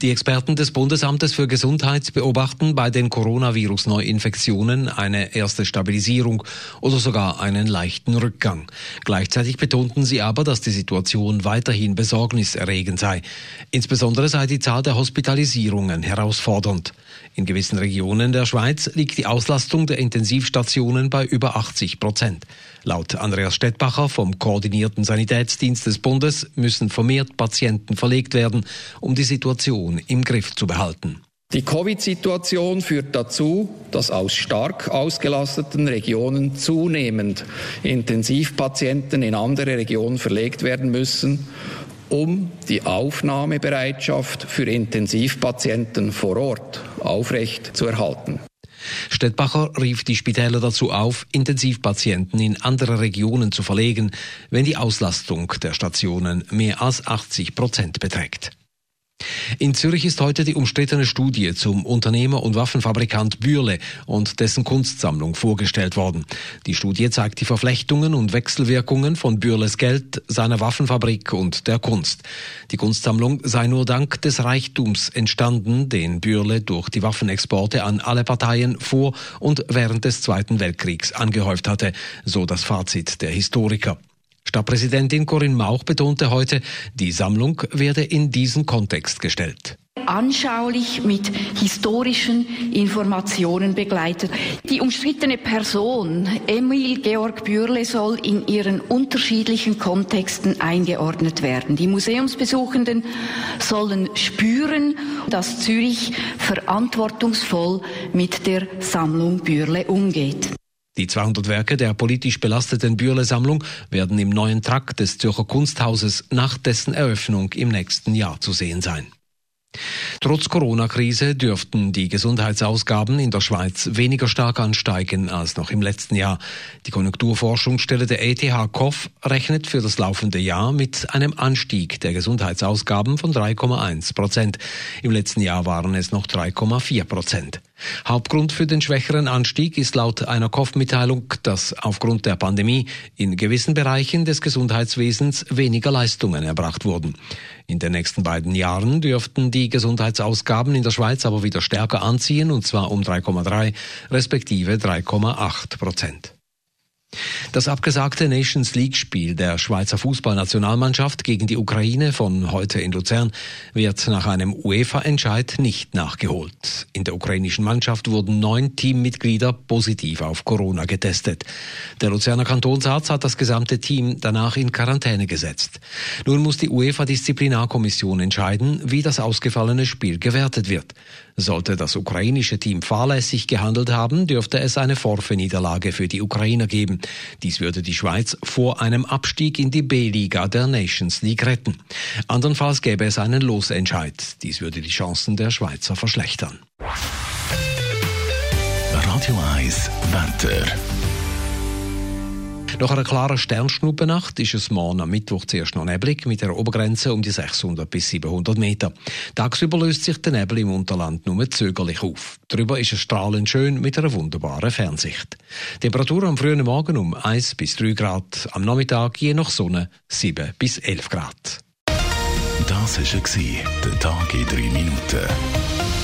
Die Experten des Bundesamtes für Gesundheit beobachten bei den Coronavirus-Neuinfektionen eine erste Stabilisierung oder sogar einen leichten Rückgang. Gleichzeitig betonten sie aber, dass die Situation weiterhin besorgniserregend sei. Insbesondere sei die Zahl der Hospitalisierungen herausfordernd. In gewissen Regionen der Schweiz liegt die Auslastung der Intensivstationen bei über 80 Prozent. Laut Andreas Stettbacher vom Koordinierten Sanitätsdienst des Bundes müssen vermehrt Patienten verlegt werden, um die Situation im Griff zu behalten. Die Covid-Situation führt dazu, dass aus stark ausgelasteten Regionen zunehmend Intensivpatienten in andere Regionen verlegt werden müssen, um die Aufnahmebereitschaft für Intensivpatienten vor Ort aufrecht zu erhalten. Stettbacher rief die Spitäler dazu auf, Intensivpatienten in andere Regionen zu verlegen, wenn die Auslastung der Stationen mehr als 80 Prozent beträgt. In Zürich ist heute die umstrittene Studie zum Unternehmer und Waffenfabrikant Bürle und dessen Kunstsammlung vorgestellt worden. Die Studie zeigt die Verflechtungen und Wechselwirkungen von Bürles Geld, seiner Waffenfabrik und der Kunst. Die Kunstsammlung sei nur dank des Reichtums entstanden, den Bürle durch die Waffenexporte an alle Parteien vor und während des Zweiten Weltkriegs angehäuft hatte, so das Fazit der Historiker. Stadtpräsidentin Corinne Mauch betonte heute, die Sammlung werde in diesen Kontext gestellt anschaulich mit historischen Informationen begleitet. Die umstrittene Person Emil Georg Bürle soll in ihren unterschiedlichen Kontexten eingeordnet werden. Die Museumsbesuchenden sollen spüren, dass Zürich verantwortungsvoll mit der Sammlung Bürle umgeht. Die 200 Werke der politisch belasteten Bürle-Sammlung werden im neuen Trakt des Zürcher Kunsthauses nach dessen Eröffnung im nächsten Jahr zu sehen sein. Trotz Corona-Krise dürften die Gesundheitsausgaben in der Schweiz weniger stark ansteigen als noch im letzten Jahr. Die Konjunkturforschungsstelle der ETH KOF rechnet für das laufende Jahr mit einem Anstieg der Gesundheitsausgaben von 3,1 Prozent. Im letzten Jahr waren es noch 3,4 Prozent. Hauptgrund für den schwächeren Anstieg ist laut einer KOF-Mitteilung, dass aufgrund der Pandemie in gewissen Bereichen des Gesundheitswesens weniger Leistungen erbracht wurden. In den nächsten beiden Jahren dürften die Gesundheitsausgaben in der Schweiz aber wieder stärker anziehen, und zwar um 3,3 respektive 3,8 Prozent. Das abgesagte Nations League-Spiel der Schweizer Fußballnationalmannschaft gegen die Ukraine von heute in Luzern wird nach einem UEFA-Entscheid nicht nachgeholt. In der ukrainischen Mannschaft wurden neun Teammitglieder positiv auf Corona getestet. Der Luzerner Kantonsarzt hat das gesamte Team danach in Quarantäne gesetzt. Nun muss die UEFA-Disziplinarkommission entscheiden, wie das ausgefallene Spiel gewertet wird. Sollte das ukrainische Team fahrlässig gehandelt haben, dürfte es eine Forfait-Niederlage für die Ukrainer geben. Dies würde die Schweiz vor einem Abstieg in die B-Liga der Nations League retten. Andernfalls gäbe es einen Losentscheid. Dies würde die Chancen der Schweizer verschlechtern. Radio 1 Wetter. Nach einer klaren Sternschnuppennacht ist es morgen am Mittwoch zuerst noch neblig mit einer Obergrenze um die 600 bis 700 Meter. Tagsüber löst sich der Nebel im Unterland nur zögerlich auf. Darüber ist es strahlend schön mit einer wunderbaren Fernsicht. Temperatur am frühen Morgen um 1 bis 3 Grad, am Nachmittag je nach Sonne 7 bis 11 Grad. Das war der Tag in 3 Minuten.